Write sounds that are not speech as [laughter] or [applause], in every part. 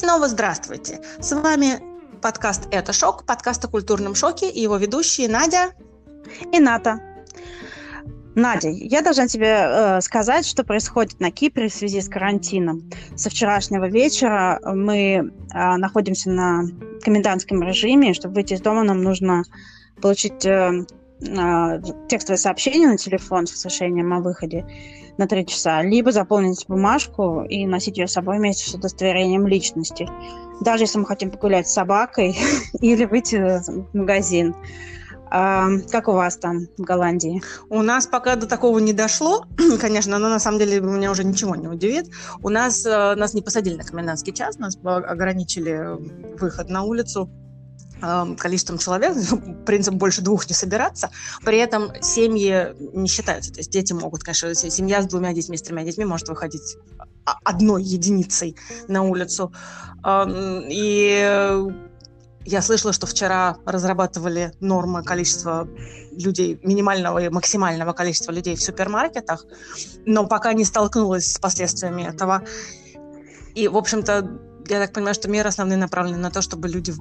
снова здравствуйте! С вами подкаст «Это шок», подкаст о культурном шоке и его ведущие Надя и Ната. Надя, я должна тебе э, сказать, что происходит на Кипре в связи с карантином. Со вчерашнего вечера мы э, находимся на комендантском режиме. Чтобы выйти из дома, нам нужно получить э, э, текстовое сообщение на телефон с сообщением о выходе на три часа, либо заполнить бумажку и носить ее с собой вместе с удостоверением личности. Даже если мы хотим погулять с собакой [laughs] или выйти в магазин. А, как у вас там в Голландии? У нас пока до такого не дошло, [clears throat] конечно, но на самом деле меня уже ничего не удивит. У нас э, нас не посадили на комендантский час, нас ограничили выход на улицу количеством человек, [laughs] принцип больше двух не собираться. При этом семьи не считаются. То есть дети могут, конечно, семья с двумя детьми, с тремя детьми может выходить одной единицей на улицу. И я слышала, что вчера разрабатывали нормы количества людей, минимального и максимального количества людей в супермаркетах, но пока не столкнулась с последствиями этого. И, в общем-то, я так понимаю, что меры основные направлены на то, чтобы люди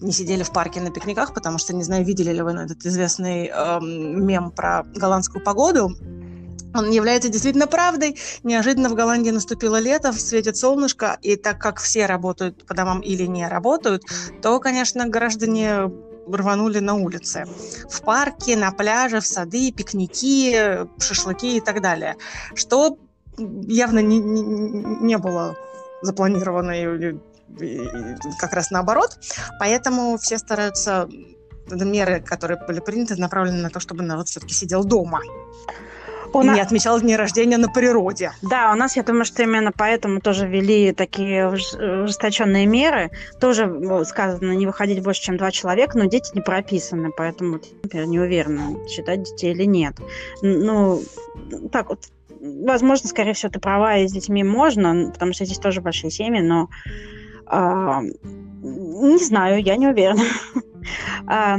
не сидели в парке на пикниках, потому что, не знаю, видели ли вы этот известный э, мем про голландскую погоду. Он является действительно правдой. Неожиданно в Голландии наступило лето, светит солнышко, и так как все работают по домам или не работают, то, конечно, граждане рванули на улице. В парке, на пляже, в сады, пикники, шашлыки и так далее. Что явно не, не, не было запланировано или как раз наоборот. Поэтому все стараются меры, которые были приняты, направлены на то, чтобы народ все-таки сидел дома. У и нас... не отмечал дни рождения на природе. Да, у нас, я думаю, что именно поэтому тоже ввели такие ужесточенные меры. Тоже сказано не выходить больше, чем два человека, но дети не прописаны, поэтому я не уверена, считать детей или нет. Ну, так вот, возможно, скорее всего, ты права, и с детьми можно, потому что здесь тоже большие семьи, но а, не знаю, я не уверена. А,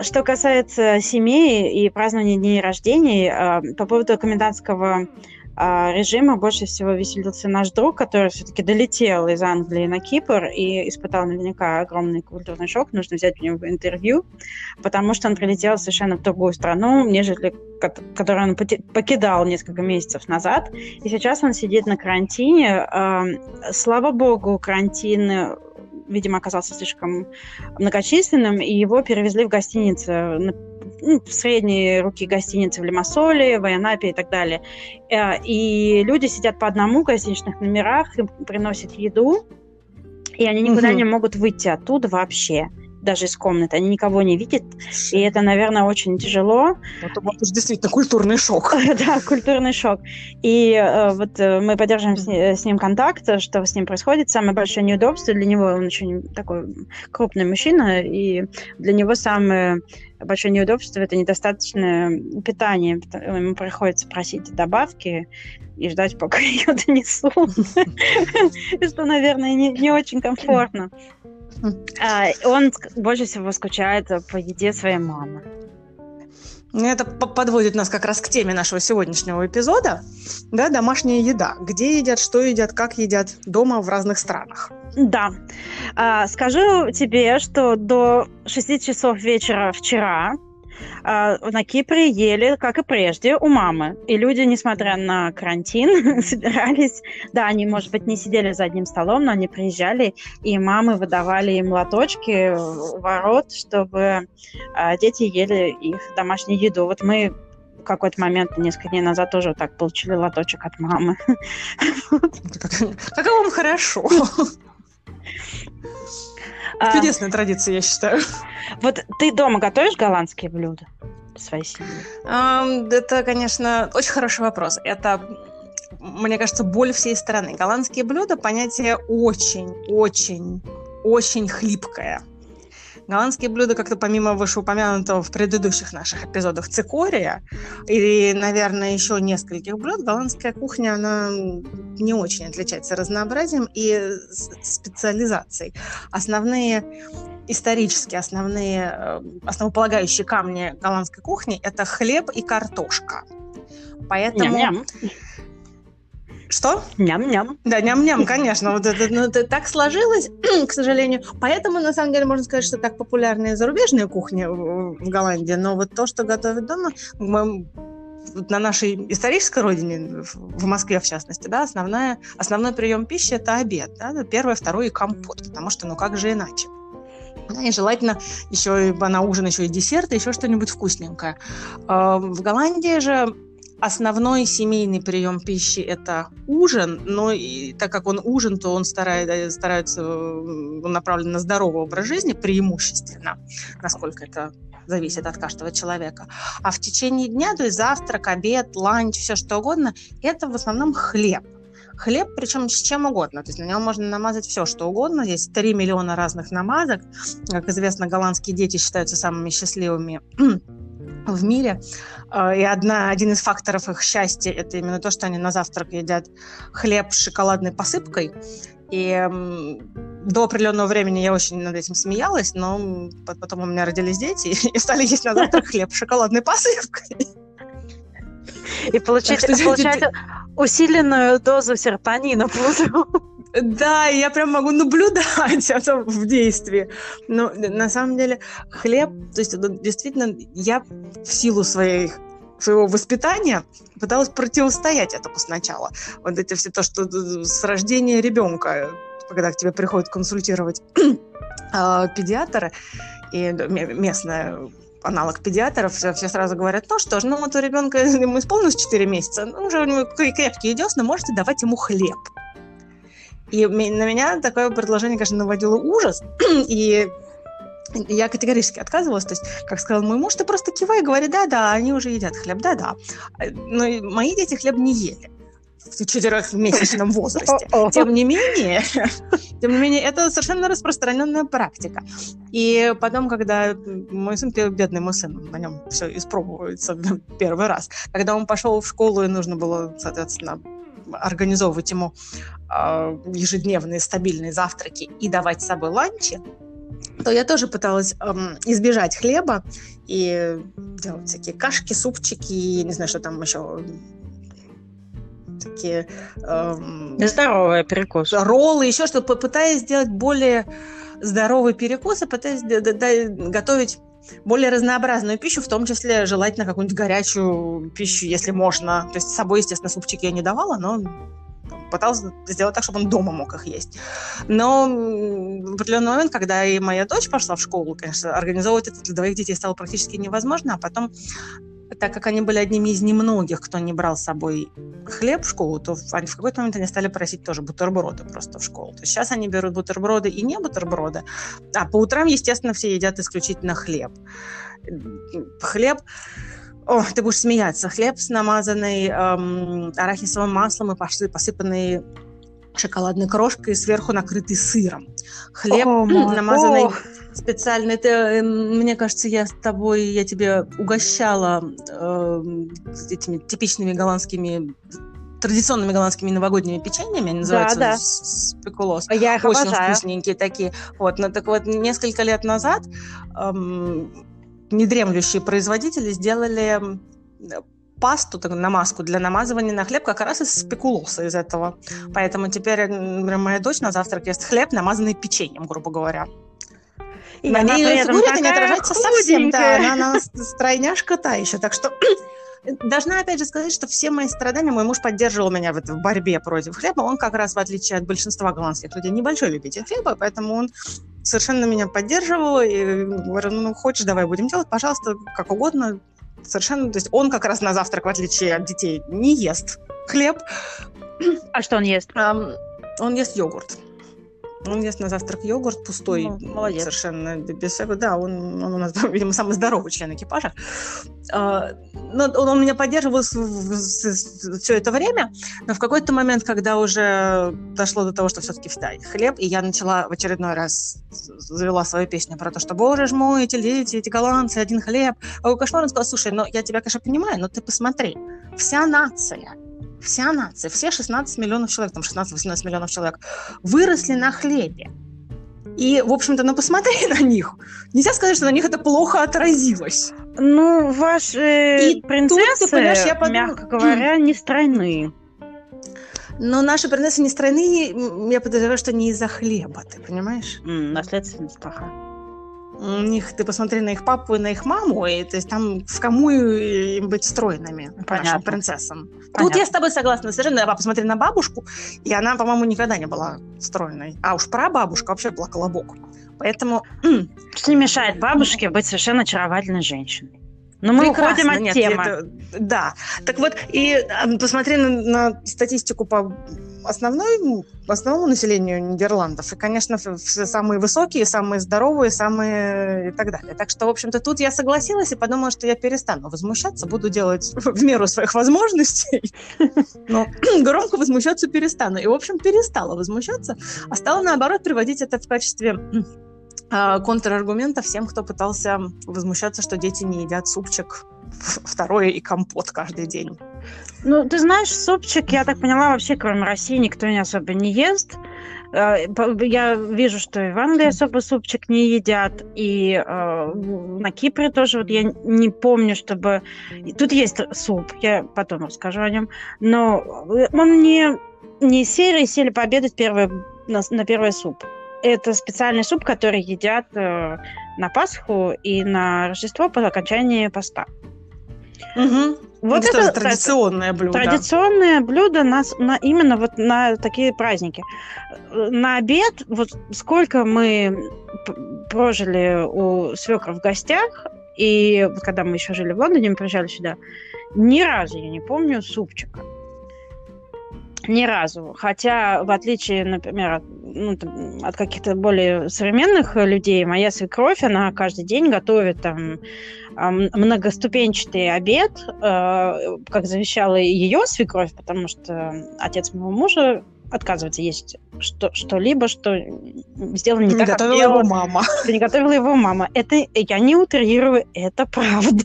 что касается семей и празднования дней рождений, а, по поводу комендантского режима больше всего веселился наш друг, который все-таки долетел из Англии на Кипр и испытал наверняка огромный культурный шок. Нужно взять у него интервью, потому что он прилетел совершенно в другую страну, нежели которую он покидал несколько месяцев назад. И сейчас он сидит на карантине. Слава богу, карантин видимо, оказался слишком многочисленным, и его перевезли в гостиницу ну, в средние руки гостиницы в Лимассоле, в Айанапе и так далее. Э, и люди сидят по одному в гостиничных номерах, им приносят еду, и они никуда угу. не могут выйти оттуда вообще даже из комнаты, они никого не видят, и это, наверное, очень тяжело. Это вот уж действительно культурный шок. [laughs] да, культурный шок. И э, вот э, мы поддерживаем с, с ним контакт, что с ним происходит. Самое большое неудобство для него, он очень такой крупный мужчина, и для него самое большое неудобство это недостаточное питание. Ему приходится просить добавки и ждать, пока [laughs] ее донесут. [laughs] Что, наверное, не очень комфортно. А, он больше всего скучает по еде своей мамы. Ну, это подводит нас как раз к теме нашего сегодняшнего эпизода. Да, домашняя еда. Где едят, что едят, как едят дома в разных странах. Да. А, скажу тебе, что до 6 часов вечера вчера на Кипре ели, как и прежде, у мамы. И люди, несмотря на карантин, [laughs] собирались, да, они, может быть, не сидели за одним столом, но они приезжали, и мамы выдавали им лоточки ворот, чтобы а, дети ели их домашнюю еду. Вот мы в какой-то момент, несколько дней назад, тоже вот так получили лоточек от мамы. [laughs] Как вам хорошо. [laughs] А, Чудесная традиция, я считаю. Вот ты дома готовишь голландские блюда своей семьи? Это, конечно, очень хороший вопрос. Это мне кажется, боль всей страны. Голландские блюда понятие очень, очень, очень хлипкое. Голландские блюда, как-то помимо вышеупомянутого в предыдущих наших эпизодах цикория и, наверное, еще нескольких блюд, голландская кухня, она не очень отличается разнообразием и специализацией. Основные исторически основные, э, основополагающие камни голландской кухни – это хлеб и картошка. Поэтому... Ням-ням. Что? Ням-ням. Да, ням-ням, конечно. Вот это, ну, это так сложилось, [clears throat] к сожалению. Поэтому, на самом деле, можно сказать, что так популярны зарубежные кухни в Голландии. Но вот то, что готовят дома, мы на нашей исторической родине, в Москве в частности, да, основная, основной прием пищи – это обед. Да, первое, второе и компот, потому что, ну как же иначе? И желательно еще на ужин еще и десерт, и еще что-нибудь вкусненькое. А, в Голландии же основной семейный прием пищи – это ужин, но и, так как он ужин, то он старает, старается, он направлен на здоровый образ жизни преимущественно, насколько это зависит от каждого человека. А в течение дня, то есть завтрак, обед, ланч, все что угодно, это в основном хлеб. Хлеб, причем с чем угодно. То есть на него можно намазать все, что угодно. Есть 3 миллиона разных намазок. Как известно, голландские дети считаются самыми счастливыми в мире. А, и одна, один из факторов их счастья – это именно то, что они на завтрак едят хлеб с шоколадной посыпкой. И до определенного времени я очень над этим смеялась, но потом у меня родились дети [laughs] и стали есть на завтрак хлеб с шоколадной посыпкой. И получать, что, получать усиленную дозу серотонина буду. Да, я прям могу наблюдать [laughs] это в действии. Но на самом деле хлеб, то есть действительно я в силу своих своего воспитания пыталась противостоять этому сначала. Вот эти все то, что с рождения ребенка, когда к тебе приходят консультировать э, [clears throat] педиатры и местная аналог педиатров, все, все сразу говорят, ну что ж, ну вот у ребенка ему исполнилось 4 месяца, ну, уже у него крепкие десна, можете давать ему хлеб. И на меня такое предложение, конечно, наводило ужас. [clears throat] И я категорически отказывалась. То есть, как сказал мой муж, ты просто кивай и говори, да-да, они уже едят хлеб, да-да. Но мои дети хлеб не ели в четырехмесячном [laughs] возрасте. Тем не менее, [laughs] тем не менее, это совершенно распространенная практика. И потом, когда мой сын, бедный мой сын, на нем все испробуется [laughs] первый раз, когда он пошел в школу и нужно было, соответственно, организовывать ему э, ежедневные стабильные завтраки и давать с собой ланчи, то я тоже пыталась эм, избежать хлеба и делать всякие кашки, супчики, я не знаю, что там еще такие... Эм, Здоровые перекусы. Роллы, еще что-то, пытаясь сделать более здоровый перекус и пытаясь готовить более разнообразную пищу, в том числе желательно какую-нибудь горячую пищу, если можно. То есть с собой, естественно, супчики я не давала, но пыталась сделать так, чтобы он дома мог их есть. Но в определенный момент, когда и моя дочь пошла в школу, конечно, организовывать это для двоих детей стало практически невозможно, а потом так как они были одними из немногих, кто не брал с собой хлеб в школу, то в какой-то момент они стали просить тоже бутерброды просто в школу. То есть сейчас они берут бутерброды и не бутерброды, а по утрам, естественно, все едят исключительно хлеб. Хлеб о, ты будешь смеяться. Хлеб с намазанный эм, арахисовым маслом и посыпанный шоколадной крошкой, сверху накрытый сыром. Хлеб О, намазанный ох. специально. Это, эм, мне кажется, я с тобой, я тебе угощала э, этими типичными голландскими традиционными голландскими новогодними печеньями, они называются да, да. спекулос. Я их Очень обожаю. вкусненькие такие. Вот, но так вот, несколько лет назад эм, недремлющие производители сделали пасту, так, намазку для намазывания на хлеб как раз из спекулоса из этого. Поэтому теперь например, моя дочь на завтрак ест хлеб, намазанный печеньем, грубо говоря. И на ней фигуре это не отражается совсем. Да, она, она стройняшка та еще. Так что [clears throat] должна опять же сказать, что все мои страдания, мой муж поддерживал меня в, этой борьбе против хлеба. Он как раз, в отличие от большинства голландских людей, небольшой любитель хлеба, поэтому он совершенно меня поддерживал и говорил, ну, хочешь, давай будем делать, пожалуйста, как угодно, совершенно, то есть он как раз на завтрак, в отличие от детей, не ест хлеб. А что он ест? Он ест йогурт. Он ест на завтрак йогурт пустой, ну, молодец. совершенно без всякого. Да, он, он у нас, [laughs] видимо, самый здоровый член экипажа. А, но он, он меня поддерживал все это время, но в какой-то момент, когда уже дошло до того, что все-таки встать хлеб, и я начала в очередной раз завела свою песню про то, что, боже ж мой, эти дети, эти голландцы, один хлеб. А кошмар он сказал, слушай, ну я тебя, конечно, понимаю, но ты посмотри, вся нация вся нация, все 16 миллионов человек, там 16-18 миллионов человек, выросли на хлебе. И, в общем-то, ну посмотри [laughs] на них. Нельзя сказать, что на них это плохо отразилось. Ну, ваши и принцессы, тут, я подумала... мягко говоря, не стройные. Но наши принцессы не стройные, я подозреваю, что не из-за хлеба, ты понимаешь? М, Наследственность плоха. У них, ты посмотри на их папу и на их маму, и то есть там в кому им быть стройными, нашим Понятно. принцессам. Тут Понятно. я с тобой согласна совершенно. А посмотри на бабушку, и она, по-моему, никогда не была стройной. А уж прабабушка вообще была колобок. Поэтому Что не мешает бабушке быть совершенно очаровательной женщиной? Но мы прекрасно. уходим от Нет, темы. это- да. Так вот, и посмотри на, на статистику по основной, основному населению Нидерландов. И, конечно, все самые высокие, самые здоровые, самые и так далее. Так что, в общем-то, тут я согласилась и подумала, что я перестану возмущаться, буду делать [laughs] в меру своих возможностей. [laughs] Но [clears throat] громко возмущаться перестану. И, в общем, перестала возмущаться, а стала, наоборот, приводить это в качестве контраргумента всем, кто пытался возмущаться, что дети не едят супчик [laughs] второе и компот каждый день. Ну, ты знаешь, супчик, я так поняла, вообще, кроме России, никто не особо не ест. Э, по- Я вижу, что и в Англии особо супчик не едят, и э, на Кипре тоже, вот я не помню, чтобы... Тут есть суп, я потом расскажу о нем, но он не, не серии «Сели пообедать первое, на, на первый суп». Это специальный суп, который едят э, на Пасху и на Рождество по окончании поста. Вот это, тоже традиционное блюдо. Традиционное блюдо нас на именно вот на такие праздники. На обед вот сколько мы прожили у свекра в гостях, и когда мы еще жили в Лондоне, мы приезжали сюда, ни разу я не помню супчика. Ни разу. Хотя, в отличие, например, от, ну, там, от каких-то более современных людей, моя свекровь, она каждый день готовит там многоступенчатый обед, э, как завещала ее свекровь, потому что отец моего мужа отказывается есть что- что-либо, что сделано не, Не так, как готовила делала- его мама. что не готовила его мама. Это я не утрирую, это правда.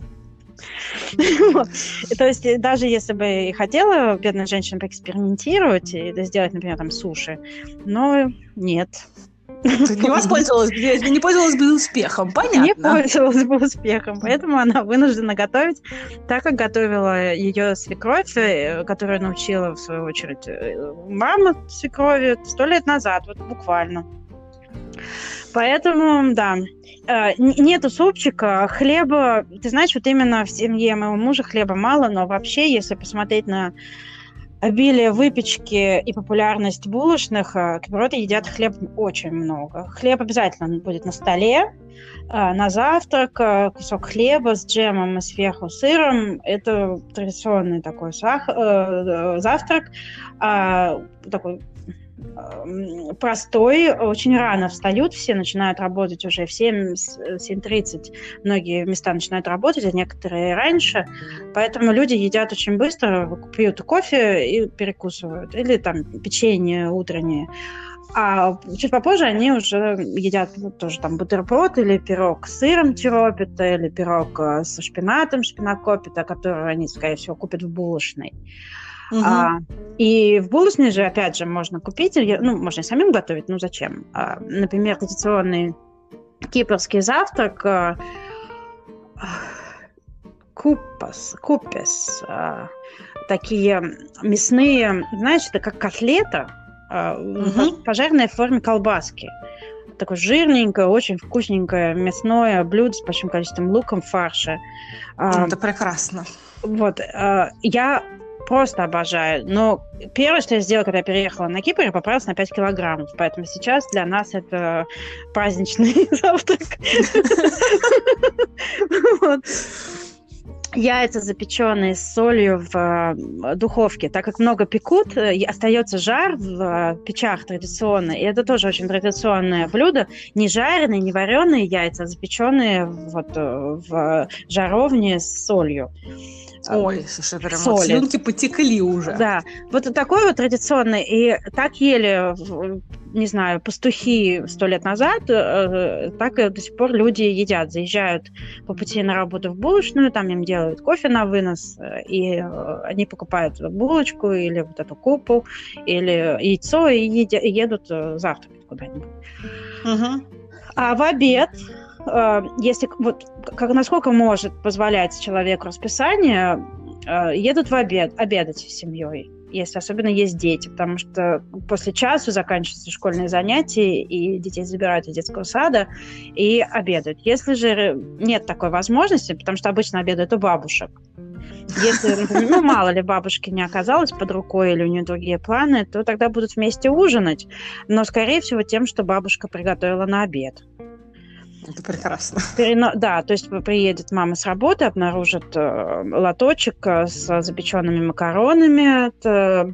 То есть, э, даже если бы и хотела бедная женщина поэкспериментировать и сделать, например, там суши, но нет. Ты не воспользовалась, не пользовалась бы успехом, Не понятно. пользовалась бы успехом, поэтому она вынуждена готовить так, как готовила ее свекровь, э, которую научила, в свою очередь, э, мама свекрови сто лет назад, вот буквально. Поэтому, да, Э, нету супчика, хлеба, ты знаешь, вот именно в семье моего мужа хлеба мало, но вообще, если посмотреть на обилие выпечки и популярность булочных, э, киприоты едят хлеб очень много. Хлеб обязательно будет на столе, э, на завтрак, кусок хлеба с джемом и сверху сыром. Это традиционный такой сах- завтрак, а, такой простой, очень рано встают, все начинают работать уже в 7, с- 7.30. Многие места начинают работать, а некоторые раньше. Поэтому люди едят очень быстро, пьют кофе и перекусывают. Или там печенье утреннее. А чуть попозже они уже едят ну, тоже там бутерброд или пирог с сыром тиропита, или пирог э, со шпинатом шпинакопита, который они, скорее всего, купят в булочной. Мгм. А, и в булочной же, опять же, можно купить, ну, можно и самим готовить, ну, зачем? А, например, традиционный кипрский завтрак а, купас, купес, а, такие мясные, знаешь, это как котлета, а, пожаренная в форме колбаски. Такое жирненькое, очень вкусненькое мясное блюдо с большим количеством луком, фарша. А, Это прекрасно. вот, э, я просто обожаю. Но первое, что я сделала, когда я переехала на Кипр, я поправилась на 5 килограммов. Поэтому сейчас для нас это праздничный [laughs] завтрак. Яйца, запеченные с солью в э, духовке, так как много пекут, э, остается жар в э, печах традиционно, и это тоже очень традиционное блюдо. Не жареные, не вареные яйца, а запеченные вот в жаровне с солью. Ой, слушай, прям соли. вот слюнки потекли уже. Да, вот такой вот традиционный. И так ели, не знаю, пастухи сто лет назад, э, так и до сих пор люди едят. Заезжают по пути на работу в булочную, там им делают кофе на вынос, э, и э, они покупают булочку или вот эту купу, или яйцо, и едя- и едут завтракать куда-нибудь. Мгм. А в обед, если к- вот как насколько может позволять человеку расписание, э, едут в обед, обедать с семьей. если особенно есть дети, потому что после часу заканчиваются школьные занятия, и детей забирают из детского сада и обедают. Если же нет такой возможности, потому что обычно обедают у бабушек, если, ну, мало ли бабушки не оказалось под рукой или у нее другие планы, то тогда будут вместе ужинать, но, скорее всего, тем, что бабушка приготовила на обед. Это прекрасно. Перено... Да, то есть приедет мама с работы, обнаружит э, лоточек э, с запеченными макаронами от э,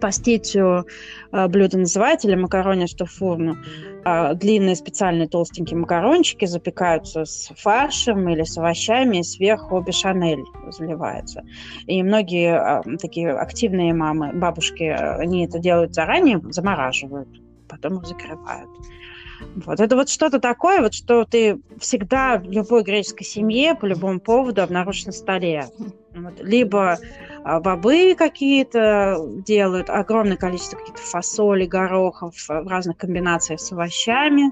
паститью э, блюдо называется, или макарони что фурну. Э, длинные специальные толстенькие макарончики запекаются с фаршем или с овощами, и сверху бешамель заливается. И многие такие активные мамы, бабушки, они это делают заранее, замораживают, потом их закрывают. Вот это вот что-то такое, вот что ты всегда в любой греческой семье по любому поводу обнаружишь на столе. Вот. Либо а, бобы какие-то делают, огромное количество каких-то фасоли, горохов в разных комбинациях с овощами,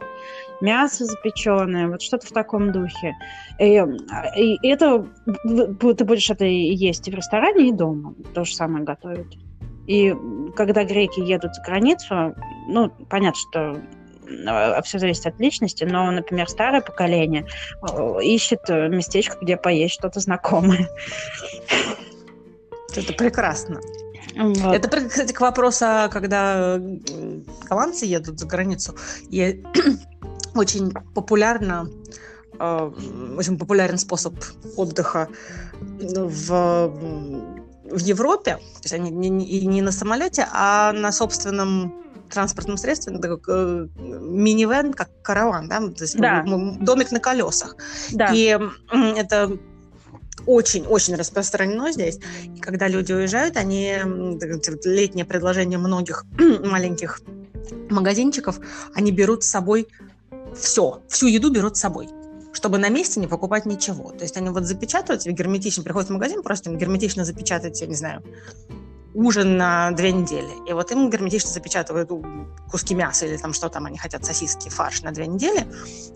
мясо запеченное, вот что-то в таком духе. И, и это ты будешь это есть и в ресторане, и дома. То же самое готовят. И когда греки едут за границу, ну, понятно, что все зависит от личности, но, например, старое поколение э, ищет э, местечко, где поесть что-то знакомое. Это прекрасно. Вот. Это, кстати, к вопросу, когда голландцы едут за границу, и [clears throat] очень популярно э, очень популярен способ отдыха в, в Европе. То есть они не, не, не на самолете, а на собственном транспортном средстве, как э, минивэн, как караван, да, то есть да. домик на колесах. Да. И это очень-очень распространено здесь. И когда люди уезжают, они летнее предложение многих [clears throat] маленьких магазинчиков, они берут с собой все, всю еду берут с собой чтобы на месте не покупать ничего. То есть они вот запечатывают тебе герметично, приходят в магазин, просто герметично запечатать, я не знаю, ужин на две недели. И вот им герметично запечатывают куски мяса или там что там они хотят, сосиски, фарш на две недели.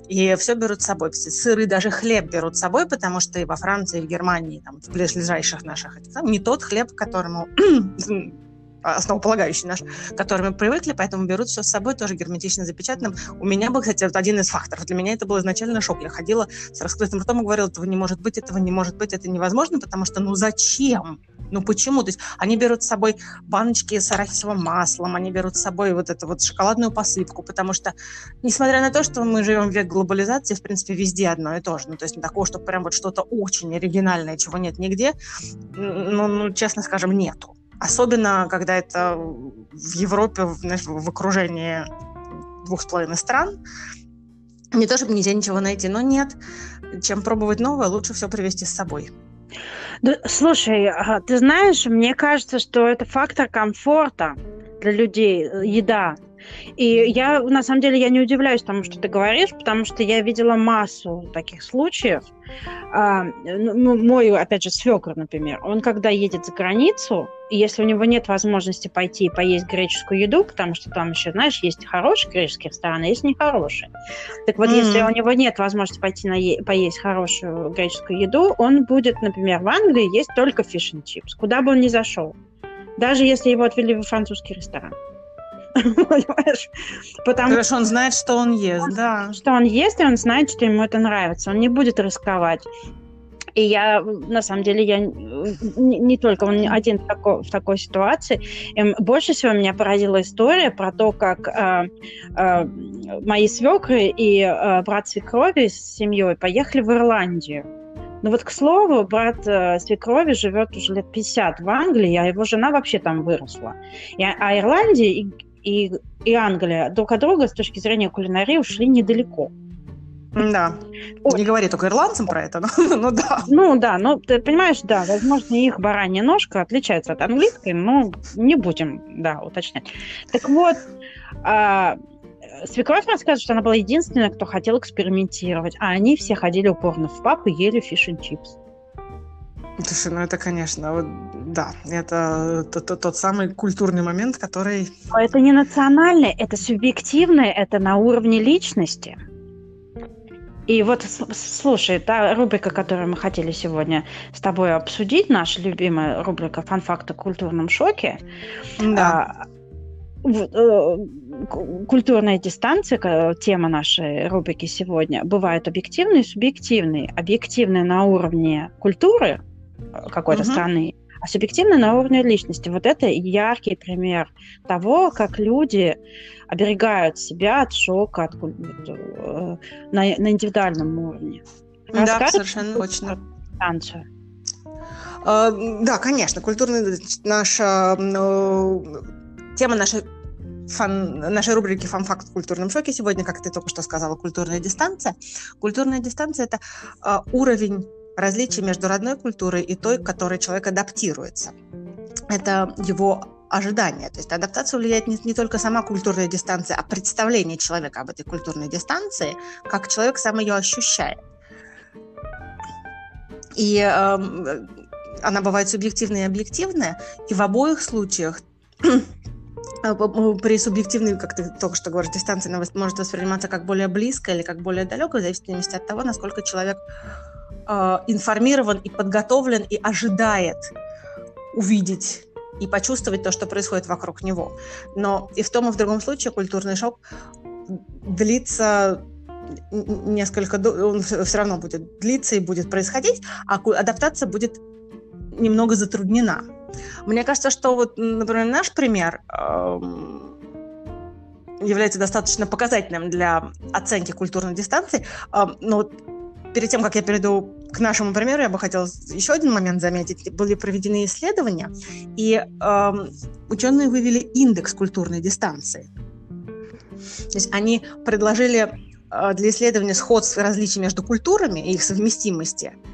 И все берут с собой. Сыры, даже хлеб берут с собой, потому что и во Франции, и в Германии, там, в ближайших наших, там, не тот хлеб, которому [clears throat] основополагающий наш, к мы привыкли, поэтому берут все с собой, тоже герметично запечатанным. У меня был, кстати, вот один из факторов. Для меня это был изначально шок. Я ходила с раскрытым ртом и говорила, этого не может быть, этого не может быть, это невозможно, потому что ну зачем? Ну почему? То есть они берут с собой баночки с арахисовым маслом, они берут с собой вот эту вот шоколадную посыпку, потому что, несмотря на то, что мы живем в век глобализации, в принципе, везде одно и то же. Ну, то есть такого, что прям вот что-то очень оригинальное, чего нет нигде, ну, ну честно скажем, нету. Особенно, когда это в Европе, знаешь, в окружении двух с половиной стран. Не то, чтобы нельзя ничего найти, но нет. Чем пробовать новое, лучше все привезти с собой. Да, слушай, ты знаешь, мне кажется, что это фактор комфорта для людей, э, еда. И я, на самом деле, я не удивляюсь тому, что ты говоришь, потому что я видела массу таких случаев. А, ну, мой, опять же, свекр, например, он когда едет за границу, если у него нет возможности пойти и поесть греческую еду, потому что там еще, знаешь, есть хорошие греческие рестораны, а есть нехорошие. Так вот, mm-hmm. если у него нет возможности пойти на поесть хорошую греческую еду, он будет, например, в Англии есть только фиш чипс, куда бы он ни зашел. Даже если его отвели в французский ресторан. Понимаешь? Потому Хорошо, он знает, что он ест, да. Что он ест, и он знает, что ему это нравится. Он не будет рисковать. И я, на самом деле, я не, не только он один в такой, в такой ситуации. И больше всего меня поразила история про то, как э, э, мои свекры и э, брат свекрови с семьей поехали в Ирландию. Ну вот, к слову, брат э, свекрови живет уже лет 50 в Англии, а его жена вообще там выросла. И, а Ирландия и, и, и Англия друг от друга с точки зрения кулинарии ушли недалеко. Да. Ой. Не говори только ирландцам про это, [laughs] но, ну да. Ну да, ну ты понимаешь, да, возможно, их баранья ножка отличается от английской, но не будем, да, уточнять. Так вот, а, свекровь рассказывает, что она была единственная, кто хотел экспериментировать, а они все ходили упорно в пап и ели фиш чипс. Слушай, ну это, конечно, вот, да, это тот, тот самый культурный момент, который... Это не национальное, это субъективное, это на уровне личности. И вот, слушай, та рубрика, которую мы хотели сегодня с тобой обсудить, наша любимая рубрика «Фан-факты о культурном шоке», да. Э, культурная дистанция, тема нашей рубрики сегодня, бывает объективной и субъективной. Объективная на уровне культуры какой-то угу. страны, а субъективная на уровне личности. Вот это яркий пример того, как люди оберегают себя от шока от, э, на, на индивидуальном уровне. Расскажешь да, совершенно точно. Дистанцию? А, да, конечно, культурная наша тема нашей фан, нашей рубрики «Фан-факт в культурном шоке» сегодня, как ты только что сказала, культурная дистанция. Культурная дистанция – это э, уровень различий между родной культурой и той, к которой человек адаптируется. Это его ожидания. То есть адаптацию влияет не, не только сама культурная дистанция, а представление человека об этой культурной дистанции, как человек сам ее ощущает. И э, она бывает субъективная и объективная, и в обоих случаях а, при субъективной, как ты только что говоришь, дистанции она может восприниматься как более близкая или как более далекая, в зависимости от того, насколько человек э, информирован и подготовлен и ожидает увидеть и почувствовать то, что происходит вокруг него. Но и в том, и в другом случае культурный шок длится несколько, он все равно будет длиться и будет происходить, а адаптация будет немного затруднена. Мне кажется, что вот, например, наш пример эм, является достаточно показательным для оценки культурной дистанции. Эм, но перед тем, как я перейду к нашему примеру, я бы хотела еще один момент заметить. Были проведены исследования, и э, ученые вывели индекс культурной дистанции. То есть они предложили э, для исследования сходств и различий между культурами и их совместимости –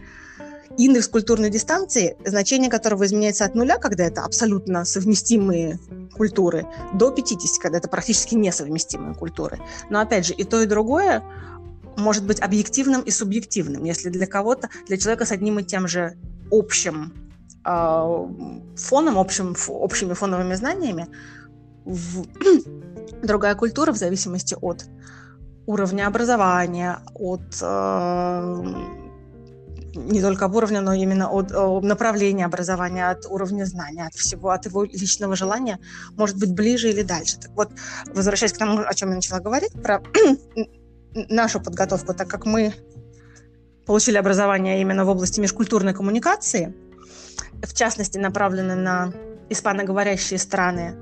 индекс культурной дистанции, значение которого изменяется от нуля, когда это абсолютно совместимые культуры, до 50, когда это практически несовместимые культуры. Но опять же, и то, и другое может быть объективным и субъективным. Если для кого-то, для человека с одним и тем же общим э, фоном, общим, общими фоновыми знаниями, в, [clears throat] другая культура в зависимости от уровня образования, от э, не только об уровне, но именно от, от направления образования, от уровня знания, от всего, от его личного желания, может быть ближе или дальше. Так вот, возвращаясь к тому, о чем я начала говорить, про [clears throat] нашу подготовку, так как мы получили образование именно в области межкультурной коммуникации, в частности, направлены на испаноговорящие страны,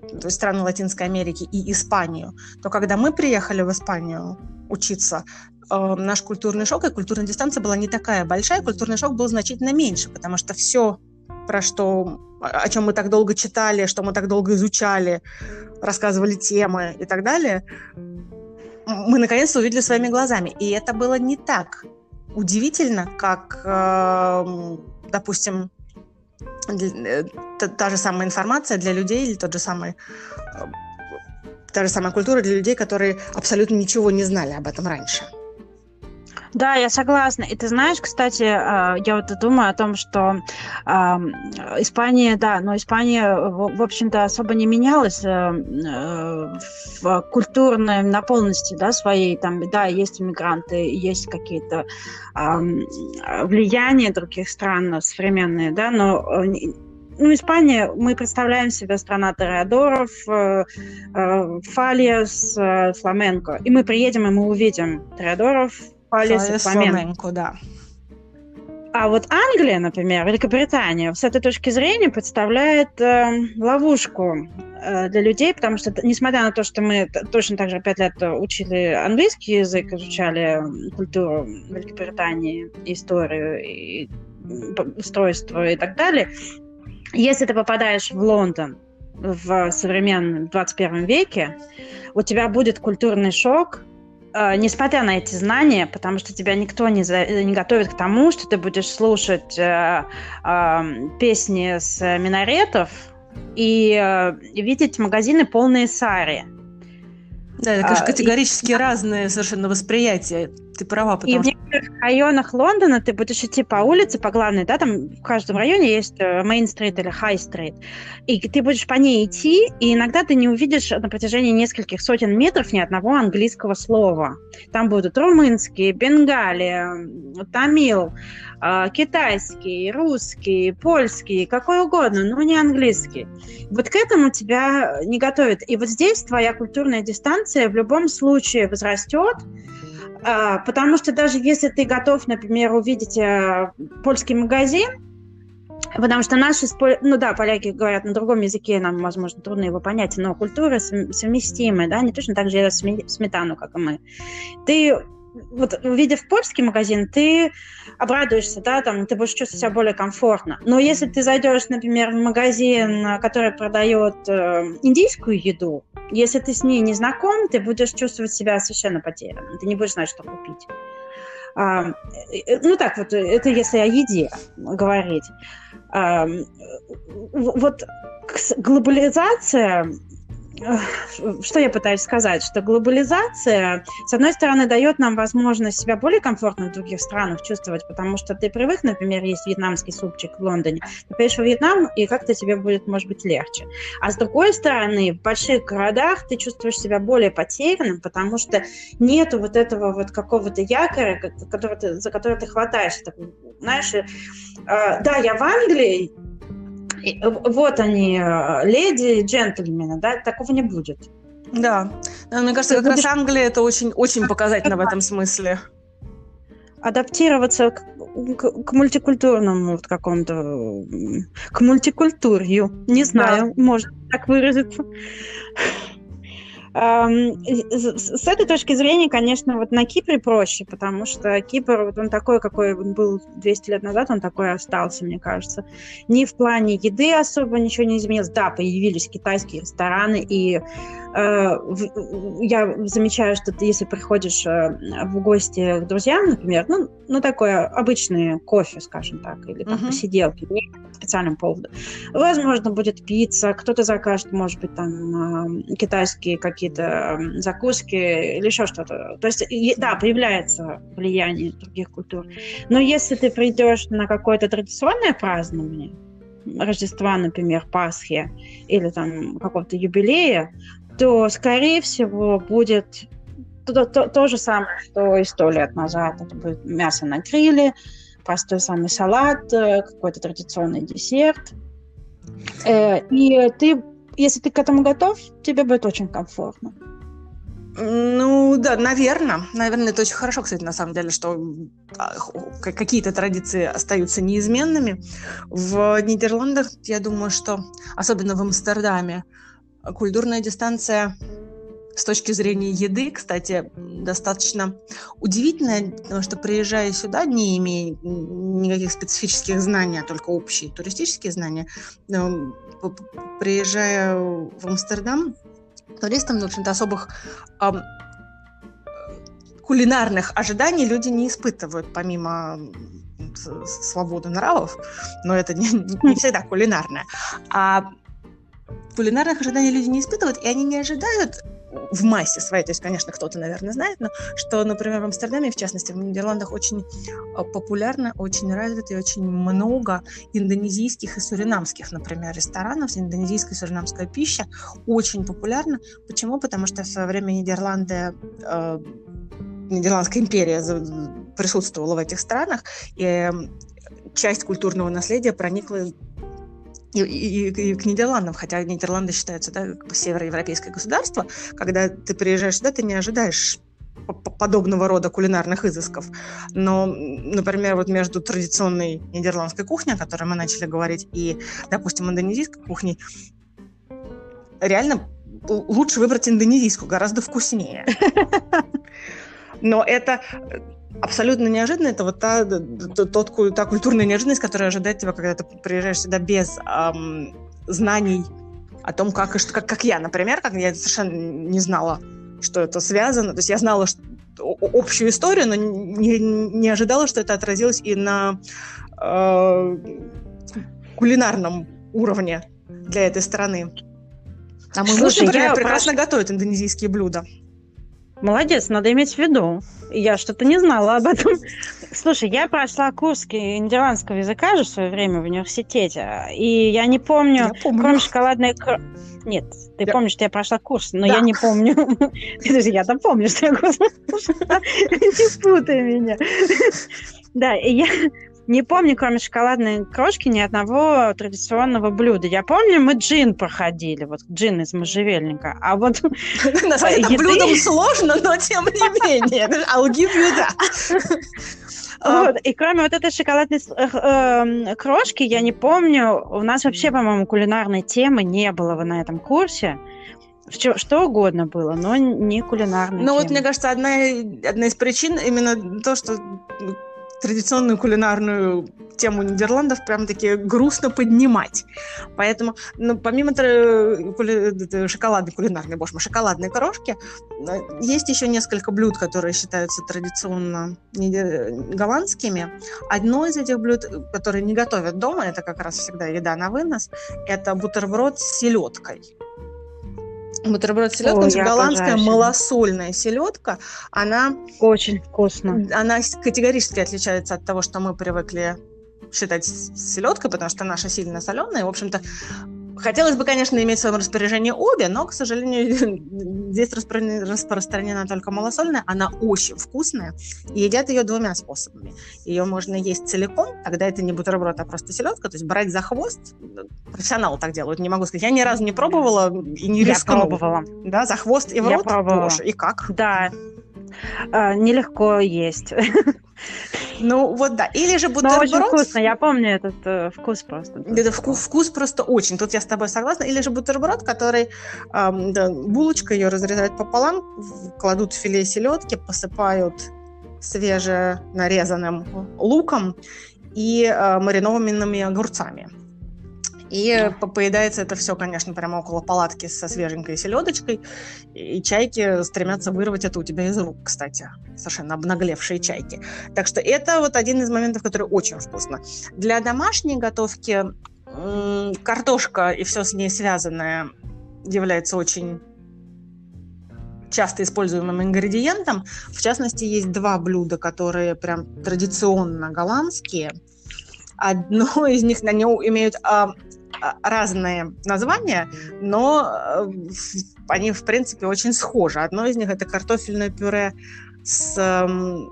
то есть страны Латинской Америки и Испанию, то когда мы приехали в Испанию учиться, э, наш культурный шок и культурная дистанция была не такая большая, культурный шок был значительно меньше, потому что все, про что, о чем мы так долго читали, что мы так долго изучали, рассказывали темы и так далее, мы наконец-то увидели своими глазами. И это было не так удивительно, как, э, допустим, э, та же самая информация для людей или тот же самый э, та же самая культура для людей, которые абсолютно ничего не знали об этом раньше. Да, я согласна. И ты знаешь, кстати, а, я вот думаю о том, что Испания, да, но Испания, в общем-то, особо не менялась э, э, в культурной наполненности, да, своей. Там, да, есть иммигранты, есть какие-то влияния других стран современные, да, но э, ну, Испания, мы представляем себе страна тореадоров, э, э, фалиас, э, фламенко. И мы приедем, и мы увидим тореадоров, фламенко. фламенко. да. А вот Англия, например, Великобритания, с этой точки зрения представляет э, ловушку э, для людей, потому что, несмотря на то, что мы точно так же пять лет учили английский язык, изучали культуру Великобритании, историю, и устройство и так далее, если ты попадаешь в Лондон в современном 21 веке, у тебя будет культурный шок, э, несмотря на эти знания, потому что тебя никто не, за, не готовит к тому, что ты будешь слушать э, э, песни с минаретов и э, видеть магазины полные сари. Да, это, конечно, категорически а, разные совершенно восприятия. Ты права, потому и в некоторых районах Лондона ты будешь идти по улице, по главной, да, там в каждом районе есть Мейн-стрит или Хай-стрит, и ты будешь по ней идти, и иногда ты не увидишь на протяжении нескольких сотен метров ни одного английского слова. Там будут румынские, бенгали, тамил, а, китайский, русский, польский, какой угодно, но не английский. Вот к этому тебя не готовят. И вот здесь твоя культурная дистанция в любом случае возрастет, потому что даже если ты готов, например, увидеть э, польский магазин, Потому что наши, ну да, поляки говорят на другом языке, нам, возможно, трудно его понять, но культуры совместимые, да, они точно так же едят сметану, как и мы. Ты вот увидев польский магазин, ты обрадуешься, да, там, ты будешь чувствовать себя более комфортно. Но если ты зайдешь, например, в магазин, который продает э, индийскую еду, если ты с ней не знаком, ты будешь чувствовать себя совершенно потерянным, ты не будешь знать, что купить. А, э, ну так вот, это если о еде говорить. А, вот глобализация что я пытаюсь сказать? Что глобализация, с одной стороны, дает нам возможность себя более комфортно в других странах чувствовать, потому что ты привык, например, есть вьетнамский супчик в Лондоне, ты поедешь в Вьетнам, и как-то тебе будет, может быть, легче. А с другой стороны, в больших городах ты чувствуешь себя более потерянным, потому что нету вот этого вот какого-то якоря, который ты, за который ты хватаешься. знаешь, э, да, я в Англии, вот они, э, леди, джентльмены, да, такого не будет. Да, мне кажется, как раз Англия это очень, очень показательно в этом смысле. Адаптироваться к, к, к мультикультурному вот какому-то, к мультикультурью, не знаю, да. можно так выразиться. С этой точки зрения, конечно, вот на Кипре проще, потому что Кипр, вот он такой, какой он был 200 лет назад, он такой остался, мне кажется. Ни в плане еды особо ничего не изменилось. Да, появились китайские рестораны, и я замечаю, что ты, если приходишь э, в гости к друзьям, например, ну, ну такое обычное кофе, скажем так, или там uh-huh. посиделки, не по специальному поводу, возможно, будет пицца, кто-то закажет, может быть, там китайские какие-то закуски или еще что-то. То есть, да, появляется влияние других культур. Но если ты придешь на какое-то традиционное празднование, Рождества, например, Пасхи или там какого-то юбилея, то, скорее всего, будет то, то, то же самое, что и сто лет назад. Это будет мясо на гриле, простой самый салат, э, какой-то традиционный десерт. Э, и ты, если ты к этому готов, тебе будет очень комфортно. Ну, да, наверное. Наверное, это очень хорошо, кстати, на самом деле, что а, какие-то традиции остаются неизменными. В Нидерландах, я думаю, что, особенно в Амстердаме, Культурная дистанция с точки зрения еды, кстати, достаточно удивительная, потому что приезжая сюда, не имея никаких специфических знаний, а только общие туристические знания, приезжая в Амстердам, туристам, в общем-то, особых кулинарных ожиданий люди не испытывают, помимо свободы нравов, но это не, не всегда кулинарное. А кулинарных ожиданий люди не испытывают, и они не ожидают в массе своей, то есть, конечно, кто-то, наверное, знает, но что, например, в Амстердаме, в частности, в Нидерландах очень а, популярно, очень развито и очень много индонезийских и суринамских, например, ресторанов, индонезийская и суринамская пища очень популярна. Почему? Потому что в свое время Нидерланды э, Нидерландская империя присутствовала в этих странах, и часть культурного наследия проникла и, и, и к Нидерландам, хотя Нидерланды считаются да, как бы североевропейское государство, когда ты приезжаешь сюда, ты не ожидаешь подобного рода кулинарных изысков. Но, например, вот между традиционной нидерландской кухней, о которой мы начали говорить, и, допустим, индонезийской кухней, реально лучше выбрать индонезийскую, гораздо вкуснее. [laughs] Но это абсолютно неожиданно. Это вот та, тот, та культурная неожиданность, которая ожидает тебя, когда ты приезжаешь сюда без эм, знаний о том, как и что, как, как я, например, как я совершенно не знала, что это связано. То есть я знала что, общую историю, но не, не ожидала, что это отразилось и на э, кулинарном уровне для этой страны. А мой муж, например, я прекрасно прош... готовит индонезийские блюда. Молодец, надо иметь в виду. Я что-то не знала об этом. Слушай, я прошла курс нидерландского языка же в свое время в университете, и я не помню, я помню. кроме шоколадной... Нет, ты я... помнишь, что я прошла курс, но да. я не помню. [laughs] Подожди, я-то помню, что я курс [laughs] [laughs] Не путай меня. Да, я не помню, кроме шоколадной крошки, ни одного традиционного блюда. Я помню, мы джин проходили, вот джин из можжевельника. А вот [laughs] [laughs] Назвать это блюдом сложно, но тем не менее. [laughs] You that. Вот. И кроме вот этой шоколадной э, э, крошки, я не помню, у нас вообще, по-моему, кулинарной темы не было на этом курсе. Что, что угодно было, но не кулинарной Ну вот, мне кажется, одна, одна из причин именно то, что традиционную кулинарную тему Нидерландов прям-таки грустно поднимать. Поэтому, ну, помимо кули... шоколадной кулинарной, боже мой, шоколадной корошки, э, есть еще несколько блюд, которые считаются традиционно голландскими. Одно из этих блюд, которые не готовят дома, это как раз всегда еда на вынос, это бутерброд с селедкой. Бутерброд с селедкой, голландская малосольная селедка, она... Очень вкусно. Она категорически отличается от того, что мы привыкли считать селедкой, потому что наша сильно соленая. В общем-то, Хотелось бы, конечно, иметь в своем распоряжении обе, но, к сожалению, [laughs] здесь распространена только малосольная. Она очень вкусная, и едят ее двумя способами. Ее можно есть целиком, тогда это не бутерброд, а просто селедка, то есть брать за хвост. Профессионалы так делают, не могу сказать. Я ни разу не пробовала и не рискнула. Я пробовала. Да, за хвост и в Я рот? пробовала. Боже, и как? Да, а, нелегко есть. [laughs] Ну, вот да. Или же бутерброд... Но очень вкусно, я помню этот э, вкус просто. Это вкус, вкус просто очень. Тут я с тобой согласна. Или же бутерброд, который... Э, да, булочка, ее разрезают пополам, кладут филе селедки, посыпают свеже нарезанным луком и э, маринованными огурцами. И поедается это все, конечно, прямо около палатки со свеженькой селедочкой. И чайки стремятся вырвать это у тебя из рук, кстати. Совершенно обнаглевшие чайки. Так что это вот один из моментов, который очень вкусно. Для домашней готовки картошка и все с ней связанное является очень часто используемым ингредиентом. В частности, есть два блюда, которые прям традиционно голландские. Одно из них на него имеют а, разные названия, но э, они, в принципе, очень схожи. Одно из них – это картофельное пюре с,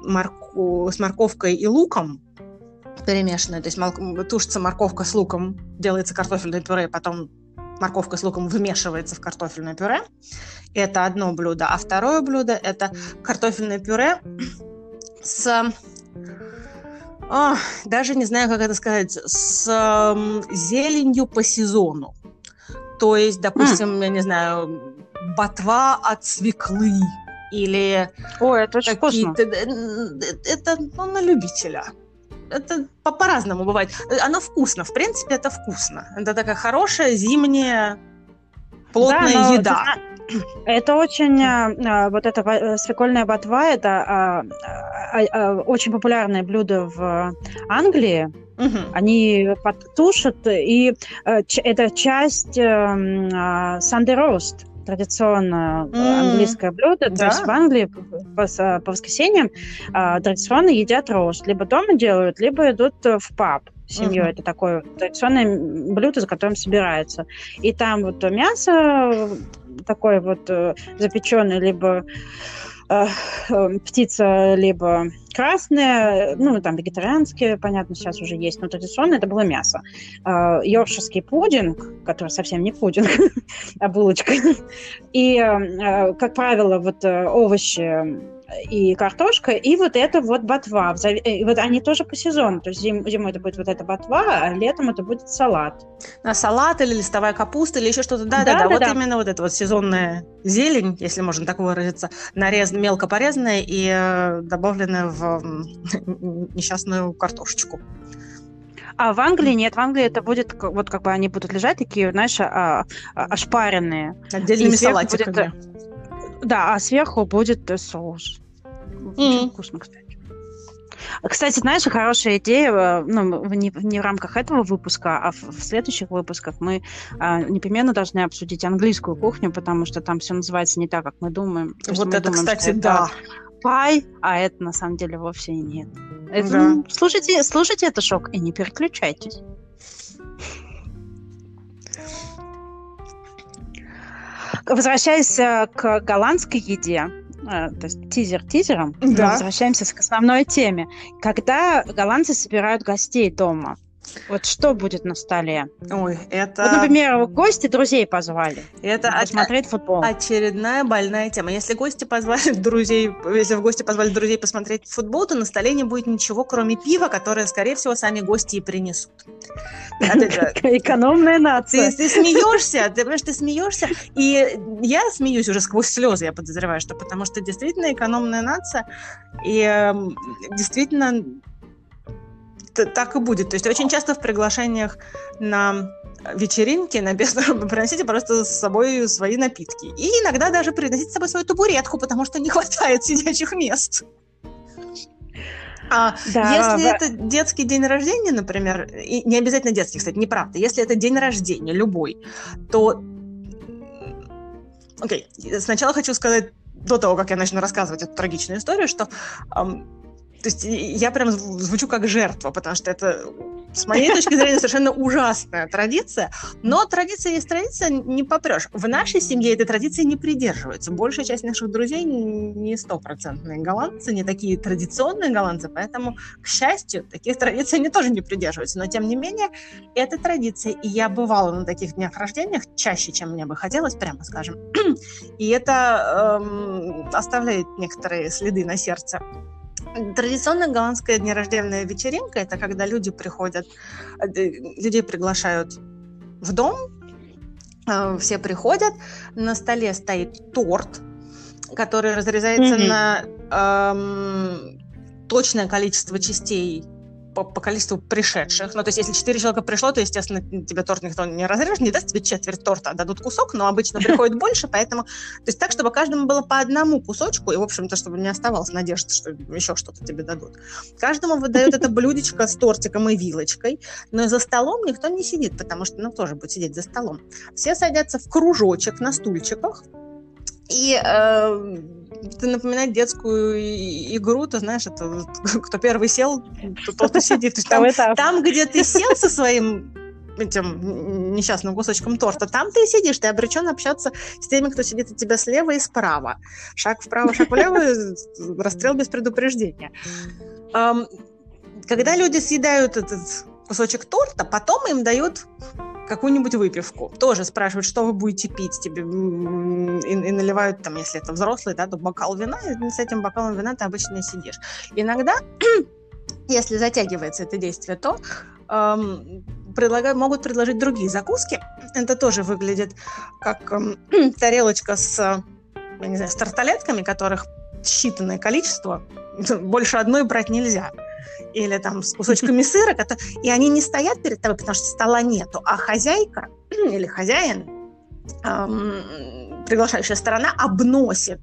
морку, с морковкой и луком перемешанное. То есть тушится морковка с луком, делается картофельное пюре, потом морковка с луком вымешивается в картофельное пюре. Это одно блюдо. А второе блюдо – это картофельное пюре с о, даже не знаю, как это сказать, с э, зеленью по сезону. То есть, допустим, mm. я не знаю, ботва от свеклы или... О, это очень вкусно. Это ну, на любителя. Это по- по-разному бывает. Оно вкусно, в принципе, это вкусно. Это такая хорошая зимняя плотная да, еда. Это очень, а, а, вот эта э, свекольная ботва, это очень популярное блюдо в Англии. Угу. Они подтушат, и это часть Sunday roast традиционное mm. английское блюдо. Да? То есть в Англии по, по воскресеньям а, традиционно едят рост. Либо дома делают, либо идут в паб семьей. Mm-hmm. Это такое традиционное блюдо, за которым собирается. И там вот мясо такое вот э, запеченное, либо э, э, птица, либо красная, ну, там вегетарианские, понятно, сейчас уже есть, но традиционно это было мясо. Йоркширский пудинг, который совсем не пудинг, [laughs] а булочка. И, как правило, вот овощи и картошка, и вот это вот ботва. И вот они тоже по сезону. То есть зим, зимой это будет вот эта ботва, а летом это будет салат. А салат или листовая капуста или еще что-то. Да-да-да, вот да. именно вот эта вот сезонная зелень, если можно так выразиться, нарез, мелко порезанная и э, добавленная в [laughs] несчастную картошечку. А в Англии нет, в Англии это будет, вот как бы они будут лежать такие, знаешь, а, а, ошпаренные. Отдельными салатиками. Будет, да, а сверху будет соус. Очень mm. вкусно, кстати. Кстати, знаешь, хорошая идея, э, ну, не, не в рамках этого выпуска, а в, в следующих выпусках мы а, непременно должны обсудить английскую кухню, потому что там все называется не так, как мы думаем. Вот мы это, думаем, кстати, да. Пай, а это на самом деле вовсе и нет. Это, да. ну, слушайте, слушайте это шок и не переключайтесь. Возвращаясь э, к голландской еде, э, то есть тизер тизером, да. мы возвращаемся к основной теме. Когда голландцы собирают гостей дома, вот что будет на столе? Ой, это... Вот, например, гости друзей позвали. Это посмотреть от... футбол. Очередная больная тема. Если гости позвали [laughs] друзей, если в гости позвали друзей посмотреть футбол, то на столе не будет ничего, кроме пива, которое, скорее всего, сами гости и принесут. [laughs] Экономная нация. Ты смеешься, ты понимаешь, ты смеешься, и я смеюсь уже сквозь слезы, я подозреваю, что потому что действительно экономная нация, и эм, действительно так и будет. То есть очень часто в приглашениях на вечеринки на написано приносите просто с собой свои напитки. И иногда даже приносите с собой свою табуретку, потому что не хватает сидячих мест. А да, если да. это детский день рождения, например, и не обязательно детский, кстати, неправда, если это день рождения любой, то... Окей, okay. сначала хочу сказать, до того, как я начну рассказывать эту трагичную историю, что эм, то есть я прям звучу как жертва, потому что это, с моей точки зрения, совершенно ужасная традиция. Но традиция есть традиция, не попрешь. В нашей семье этой традиции не придерживаются. Большая часть наших друзей не стопроцентные голландцы, не такие традиционные голландцы, поэтому, к счастью, таких традиций они тоже не придерживаются. Но, тем не менее, это традиция. И я бывала на таких днях рождения чаще, чем мне бы хотелось, прямо скажем. [clears throat] И это эм, оставляет некоторые следы на сердце. Традиционная голландская днерожденная вечеринка – это когда люди приходят, э, людей приглашают в дом, э, все приходят, на столе стоит торт, который разрезается mm-hmm. на эм, точное количество частей по, по количеству пришедших. Ну, то есть, если четыре человека пришло, то, естественно, тебе торт никто не разрежет, не даст тебе четверть торта, а дадут кусок, но обычно приходит [laughs] больше, поэтому... То есть так, чтобы каждому было по одному кусочку, и, в общем-то, чтобы не оставалось надежды, что еще что-то тебе дадут. Каждому выдают это блюдечко с тортиком и вилочкой, но за столом никто не сидит, потому что, ну, тоже будет сидеть за столом. Все садятся в кружочек на стульчиках, и э, это напоминает детскую игру, ты знаешь, это [laughs] кто первый сел, тот и сидит. [laughs] Там, там, где ты сел со своим этим несчастным кусочком торта, там ты и сидишь, ты обречен общаться с теми, кто сидит от тебя слева и справа. Шаг вправо, шаг влево, [laughs] расстрел без предупреждения. Когда люди съедают этот кусочек торта, потом им дают какую-нибудь выпивку. Тоже спрашивают, что вы будете пить тебе, и, и наливают, там, если это взрослый, да, то бокал вина, и с этим бокалом вина ты обычно сидишь. Иногда, [clears throat] если затягивается это действие, то эм, предлагают, могут предложить другие закуски. Это тоже выглядит как эм, [clears throat] тарелочка с, я не знаю, с тарталетками, которых считанное количество, [laughs] больше одной брать нельзя или там с кусочками сыра, и они не стоят перед тобой, потому что стола нету, а хозяйка [clears throat] или хозяин, эм, приглашающая сторона, обносит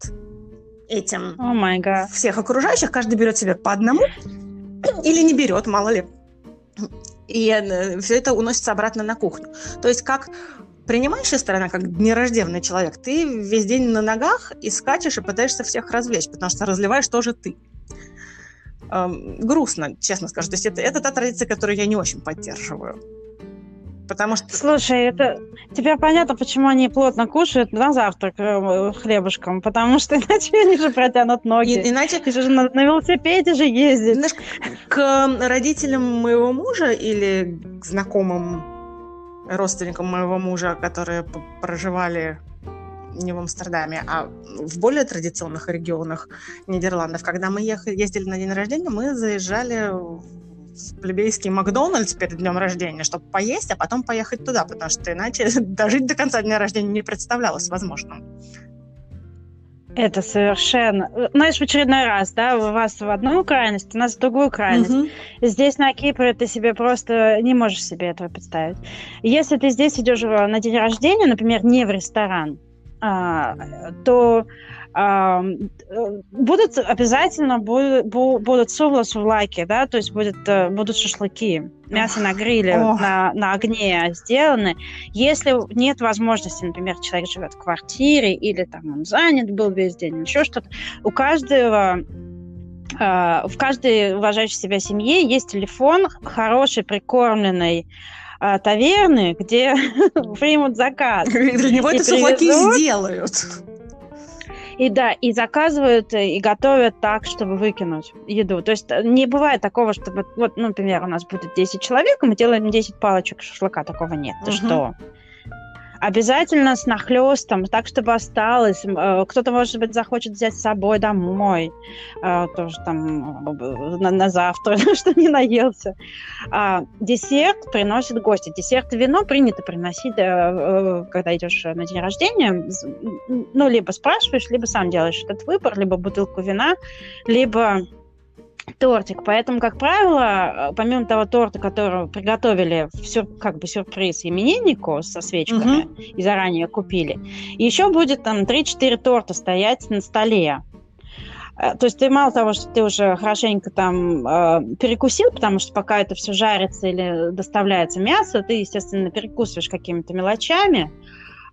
этим oh всех окружающих, каждый берет себе по одному [clears throat] или не берет, мало ли. И э, все это уносится обратно на кухню. То есть как принимающая сторона, как нерожденный человек, ты весь день на ногах и скачешь и пытаешься всех развлечь, потому что разливаешь тоже ты эм, грустно, честно скажу. То есть это, это та традиция, которую я не очень поддерживаю. Потому что... Слушай, это теперь понятно, почему они плотно кушают на завтрак э, хлебушком, потому что [laughs] иначе они же протянут ноги. И, иначе... И же на, на велосипеде же ездить. Знаешь, к родителям моего мужа или к знакомым родственникам моего мужа, которые проживали не в Амстердаме, а в более традиционных регионах Нидерландов. Когда мы ехали, ездили на день рождения, мы заезжали в плебейский Макдональдс перед днем рождения, чтобы поесть, а потом поехать туда, потому что иначе [laughs] дожить до конца дня рождения не представлялось возможным. Это совершенно... Знаешь, в очередной раз, да, у вас в одну крайность, у нас в другую крайность. Угу. Здесь, на Кипре, ты себе просто не можешь себе этого представить. Если ты здесь идешь на день рождения, например, не в ресторан, то а, будут обязательно будут, будут лайки, да, то есть будет, э, будут шашлыки, мясо на гриле, на, на огне сделаны. Если нет возможности, например, человек живет в квартире или там он занят был весь день, еще что-то, у каждого а, в каждой уважающей себя семье есть телефон хороший, прикормленный, а, таверны, где [laughs] примут заказ. Для него это суфлаки сделают. И да, и заказывают, и готовят так, чтобы выкинуть еду. То есть э, не бывает такого, чтобы, вот, ну, например, у нас будет 10 человек, и мы делаем 10 палочек шашлыка. Такого нет. Ты что? Обязательно с нахлестом, так, чтобы осталось. Э, кто-то, может быть, захочет взять с собой домой, э, тоже там э, на, на завтра, [laughs] что не наелся. А десерт приносит гости. Десерт и вино принято приносить, когда идешь на день рождения. Ну, либо спрашиваешь, либо сам делаешь этот выбор, либо бутылку вина, либо тортик. Поэтому, как правило, помимо того торта, который приготовили все как бы сюрприз имениннику со свечками угу. и заранее купили, еще будет там 3-4 торта стоять на столе. Э, то есть ты мало того, что ты уже хорошенько там э, перекусил, потому что пока это все жарится или доставляется мясо, ты, естественно, перекусываешь какими-то мелочами,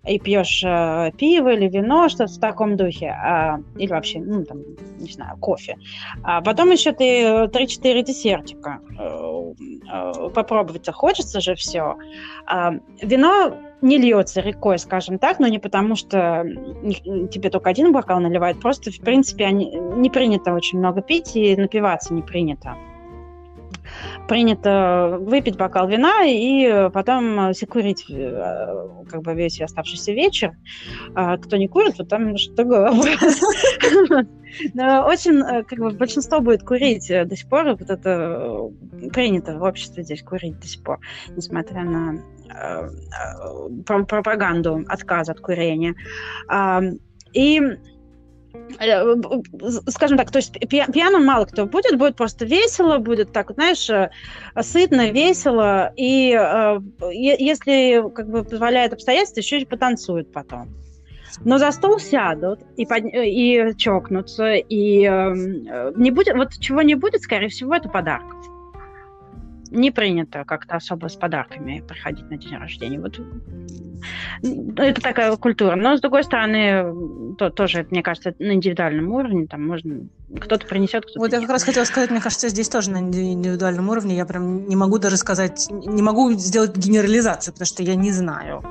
и пьешь э, пиво или вино, что-то в таком духе, а, или вообще, ну, там, не знаю, кофе. А потом еще ты 3-4 десертика э, э, попробовать хочется же все. А, вино не льется рекой, скажем так, но не потому, что тебе только один бокал наливают, просто, в принципе, они, не принято очень много пить, и напиваться не принято принято выпить бокал вина и потом секурить э, как бы весь оставшийся вечер. А кто не курит, вот там что [laughs] очень, э, как бы, большинство будет курить до сих пор. Вот это принято в обществе здесь курить до сих пор, несмотря на э, пропаганду отказа от курения. И Э, скажем так, то есть пьяным мало кто будет, будет просто весело, будет так, знаешь, э, сытно, весело, и э, если как бы позволяет обстоятельства, еще и потанцуют потом. Но за стол сядут и, под... и чокнутся, и э, не будет, вот чего не будет, скорее всего, это подарков не принято как-то особо с подарками приходить на день рождения. Вот это такая культура. Но, с другой стороны, то, тоже, мне кажется, на индивидуальном уровне там можно... Кто-то принесет, кто-то Вот я как раз хотела сказать, мне кажется, здесь тоже на индивидуальном уровне я прям не могу даже сказать, не могу сделать генерализацию, потому что я не знаю.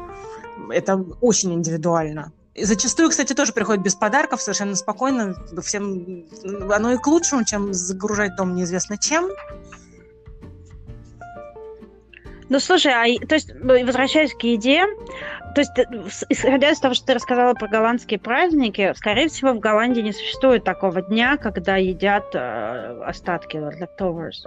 Это очень индивидуально. И зачастую, кстати, тоже приходят без подарков, совершенно спокойно. Всем оно и к лучшему, чем загружать дом неизвестно чем. Ну, слушай, а, то есть, ну, возвращаясь к еде, то есть, э, исходя из того, что ты рассказала про голландские праздники, скорее всего, в Голландии не существует такого дня, когда едят э, остатки, leftovers.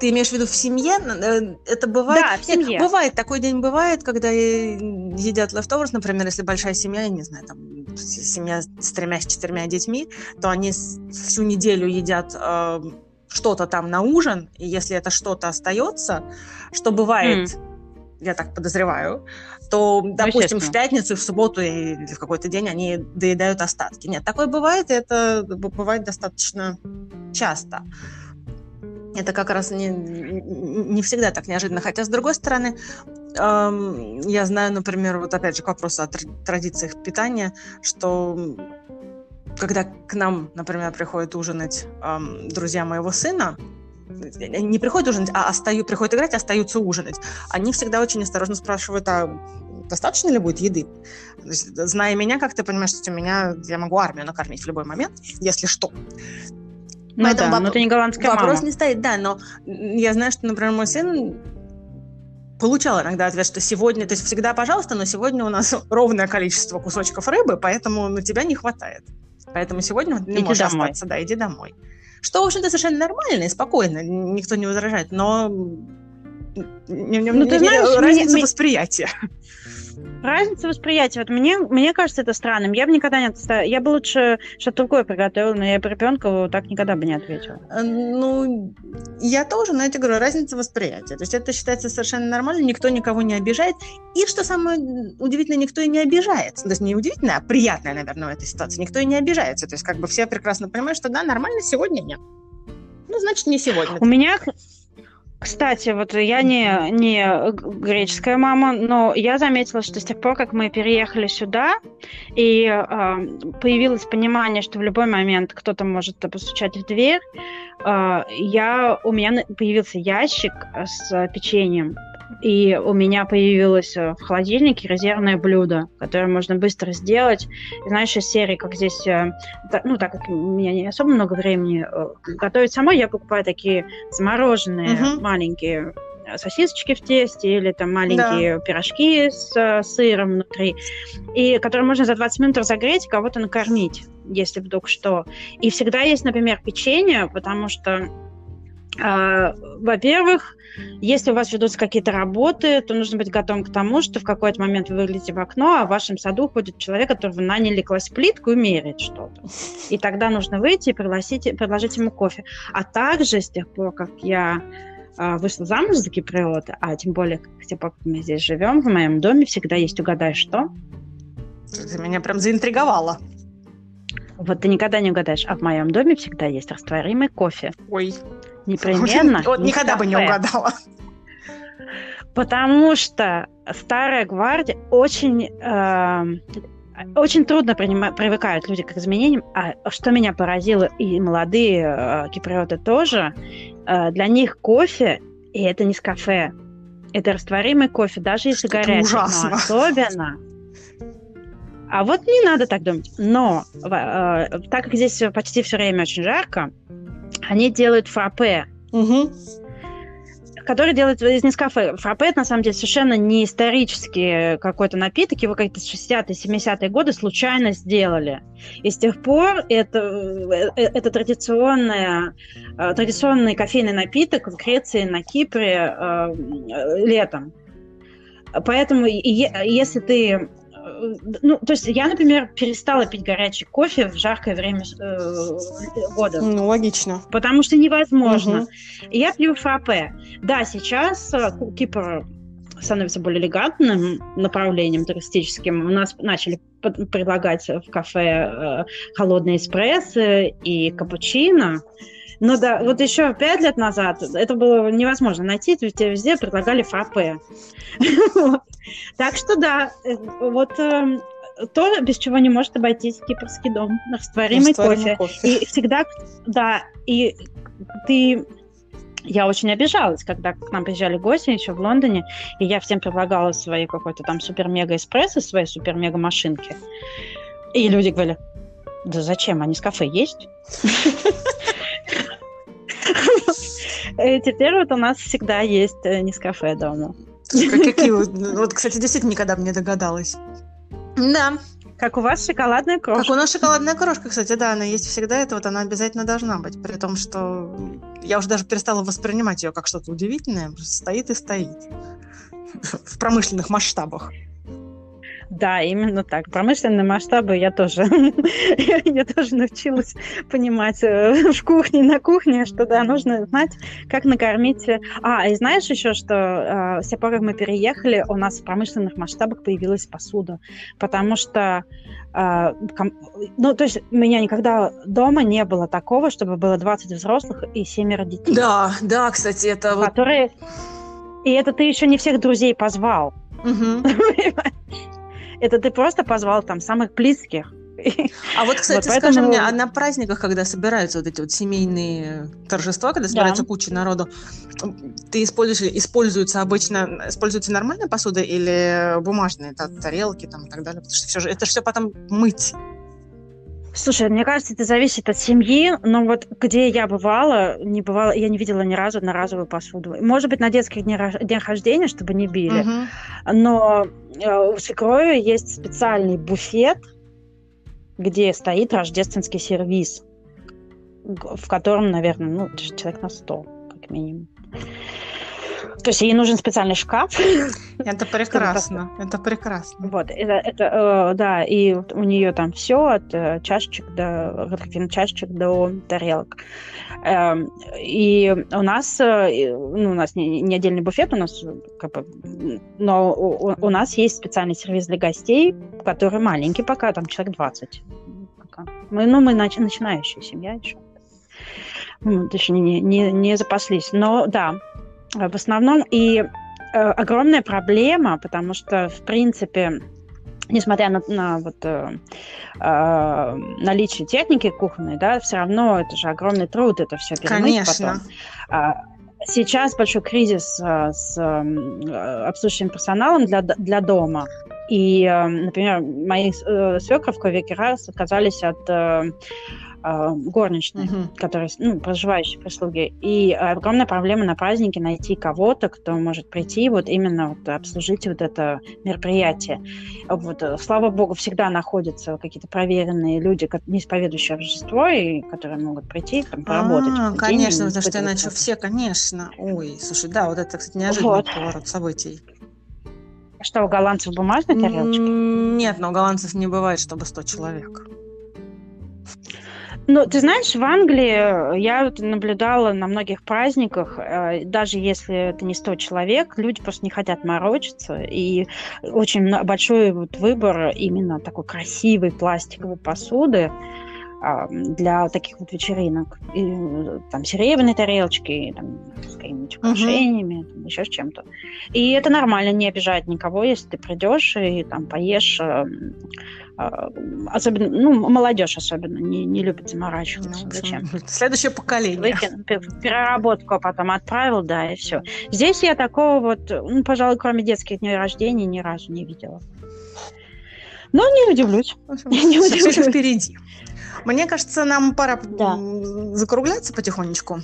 Ты имеешь в виду в семье? Э, это бывает? Да, в семье. Нет, бывает, такой день бывает, когда едят leftovers, например, если большая семья, я не знаю, там семья с тремя, с четырьмя детьми, то они всю неделю едят э, что-то там на ужин, и если это что-то остается, что бывает, mm. я так подозреваю, то, допустим, в пятницу, в субботу или в какой-то день они доедают остатки. Нет, такое бывает, и это бывает достаточно часто. Это как раз не, не всегда так неожиданно. Хотя, с другой стороны, эм, я знаю, например, вот опять же к вопросу о традициях питания, что когда к нам, например, приходят ужинать эм, друзья моего сына, не приходят ужинать, а остаю, приходят играть, остаются ужинать. Они всегда очень осторожно спрашивают, а достаточно ли будет еды? есть, зная меня, как ты понимаешь, что у меня я могу армию накормить в любой момент, если что. Ну Поэтому да, воп- но это не голландская Вопрос мама. не стоит, да, но я знаю, что, например, мой сын получал иногда ответ, что сегодня, то есть всегда пожалуйста, но сегодня у нас [laughs] ровное количество кусочков рыбы, поэтому на тебя не хватает. Поэтому сегодня не иди можешь домой. остаться, да, иди домой. Что, в общем-то, совершенно нормально и спокойно, никто не возражает, но ну, ты знаешь, разница мне, восприятия. [laughs] разница восприятия. Вот мне, мне кажется это странным. Я бы никогда не отставила. Я бы лучше что-то другое приготовила, но я бы ребенка так никогда бы не ответила. Э, ну, я тоже, но я тебе говорю, разница восприятия. То есть это считается совершенно нормально, никто никого не обижает. И что самое удивительное, никто и не обижается. То есть не удивительное, а приятное, наверное, в этой ситуации. Никто и не обижается. То есть как бы все прекрасно понимают, что да, нормально, сегодня нет. Ну, значит, не сегодня. У меня кстати, вот я не, не греческая мама, но я заметила, что с тех пор, как мы переехали сюда, и э, появилось понимание, что в любой момент кто-то может постучать в дверь, э, я, у меня появился ящик с печеньем, и у меня появилось э, в холодильнике резервное блюдо, которое можно быстро сделать. И, знаешь, из серии, как здесь, э, ну, так как у меня не особо много времени э, готовить самой, я покупаю такие замороженные угу. маленькие сосисочки в тесте или там маленькие да. пирожки с э, сыром внутри, и которые можно за 20 минут разогреть и кого-то накормить, если вдруг что. И всегда есть, например, печенье, потому что во-первых, если у вас ведутся какие-то работы, то нужно быть готовым к тому, что в какой-то момент вы выглядите в окно, а в вашем саду ходит человек, которого наняли класть плитку и мерить что-то. И тогда нужно выйти и пригласить, предложить ему кофе. А также с тех пор, как я а, вышла замуж за киприота, а тем более с тех пор, как мы здесь живем, в моем доме всегда есть угадай что. Ты меня прям заинтриговала. Вот ты никогда не угадаешь, а в моем доме всегда есть растворимый кофе. Ой. Непременно. Вот никогда бы не угадала. Потому что старая гвардия очень, э, очень трудно принимать, привыкают люди к изменениям. А что меня поразило, и молодые э, киприоты тоже, э, для них кофе, и это не с кафе, это растворимый кофе, даже если горячий. Ужасно. Но особенно а вот не надо так думать. Но э, так как здесь почти все время очень жарко, они делают фраппе. Угу. Который делают из Нескафе. Фраппе, это, на самом деле, совершенно не исторический какой-то напиток. Его как-то 60-е, 70-е годы случайно сделали. И с тех пор это, э, это традиционная, э, традиционный кофейный напиток в Греции, на Кипре э, летом. Поэтому, если ты ну, то есть я, например, перестала пить горячий кофе в жаркое время э, года. Ну, логично. Потому что невозможно. Угу. Я пью фраппе. Да, сейчас э, Кипр становится более элегантным направлением туристическим. У нас начали предлагать в кафе э, холодные эспрессо и капучино. Ну да, вот еще пять лет назад это было невозможно найти, ведь везде предлагали фраппе. [laughs] Так что да, э, вот эм, то, без чего не может обойтись кипрский дом. Растворимый, кофе. И всегда, да, и ты я очень обижалась, когда к нам приезжали гости еще в Лондоне, и я всем предлагала свои какой-то там супер-мега эспрессо, свои супер-мега машинки. И люди говорили, да зачем, они с кафе есть? [laughs] [laughs] Теперь вот у нас всегда есть э, Нескафе дома. Какие вот, кстати, действительно никогда бы не догадалась. Да. Как у вас шоколадная крошка. Как у нас шоколадная крошка, кстати, да, она есть всегда, это вот она обязательно должна быть. При том, что я уже даже перестала воспринимать ее как что-то удивительное, стоит и стоит [laughs] в промышленных масштабах. Да, именно так. Промышленные масштабы я тоже, [laughs] я тоже научилась понимать э, в кухне, на кухне, что да, нужно знать, как накормить. А, и знаешь еще, что э, с тех пор, как мы переехали, у нас в промышленных масштабах появилась посуда, потому что э, ну, то есть у меня никогда дома не было такого, чтобы было 20 взрослых и семеро детей. Да, да, кстати, это которые... И это ты еще не всех друзей позвал. Угу. [laughs] Это ты просто позвал там самых близких. А вот, кстати, вот поэтому... скажи мне, а на праздниках, когда собираются вот эти вот семейные торжества, когда собирается да. куча народу, ты используешь, используется обычно, используется нормальная посуда или бумажные тарелки там и так далее? Потому что все же, это все потом мыть. Слушай, мне кажется, это зависит от семьи, но вот где я бывала, не бывала, я не видела ни разу одноразовую посуду. Может быть, на детских днях рождения, чтобы не били, угу. но э, у свекрови есть специальный буфет, где стоит рождественский сервис, в котором, наверное, ну, человек на сто, как минимум. То есть ей нужен специальный шкаф. [laughs] Это прекрасно, это прекрасно. Вот, это, это э, да, и у нее там все от э, чашечек до чашечек до тарелок. Э, и у нас, э, ну, у нас не, не отдельный буфет, у нас как бы, но у, у нас есть специальный сервис для гостей, который маленький пока, там человек 20. Пока. Мы, ну, мы нач, начинающая семья еще. Еще не, не, не запаслись. Но да, в основном и э, огромная проблема, потому что, в принципе, несмотря на, на вот, э, э, наличие техники кухонной, да, все равно это же огромный труд, это все перемыть Конечно. потом. А, сейчас большой кризис а, с обслуживающим персоналом для, для дома. И, например, мои э, свекровка веки раз отказались от э, горничной, угу. которые, ну, проживающие прислуги. И огромная проблема на празднике найти кого-то, кто может прийти вот именно вот обслужить вот это мероприятие. Вот, э, слава богу, всегда находятся какие-то проверенные люди, не исповедующие Рождество, и которые могут прийти там, поработать. А, конечно, потому что иначе все, конечно. Ой, слушай, да, вот это, кстати, неожиданный вот. поворот событий. Что, у голландцев бумажные тарелочки? Нет, но у голландцев не бывает, чтобы 100 человек. Ну, ты знаешь, в Англии я вот наблюдала на многих праздниках, э, даже если это не 100 человек, люди просто не хотят морочиться, и очень большой вот выбор именно такой красивой пластиковой посуды, для таких вот вечеринок. И, там серебряные тарелочки, там, с какими-нибудь украшениями, uh-huh. там, еще с чем-то. И это нормально, не обижает никого, если ты придешь и там поешь. Э, особенно, ну, молодежь особенно не, не любит заморачиваться. Ну, Зачем? Следующее поколение. Выкин, переработку потом отправил, да, и все. Здесь я такого вот, ну, пожалуй, кроме детских дней рождения, ни разу не видела. Но не удивлюсь. [laughs] не удивлюсь. Впереди. Мне кажется, нам пора да. закругляться потихонечку.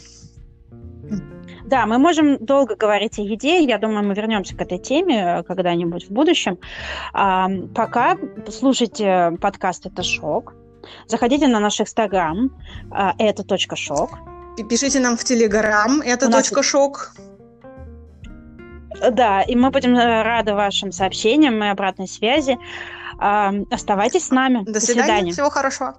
Да, мы можем долго говорить о еде. Я думаю, мы вернемся к этой теме когда-нибудь в будущем. А, пока слушайте подкаст «Это шок». Заходите на наш инстаграм а, «Это точка шок». Пишите нам в телеграм «Это точка шок». Да, и мы будем э, рады вашим сообщениям и обратной связи. А, оставайтесь с нами. До, До свидания. свидания. Всего хорошего.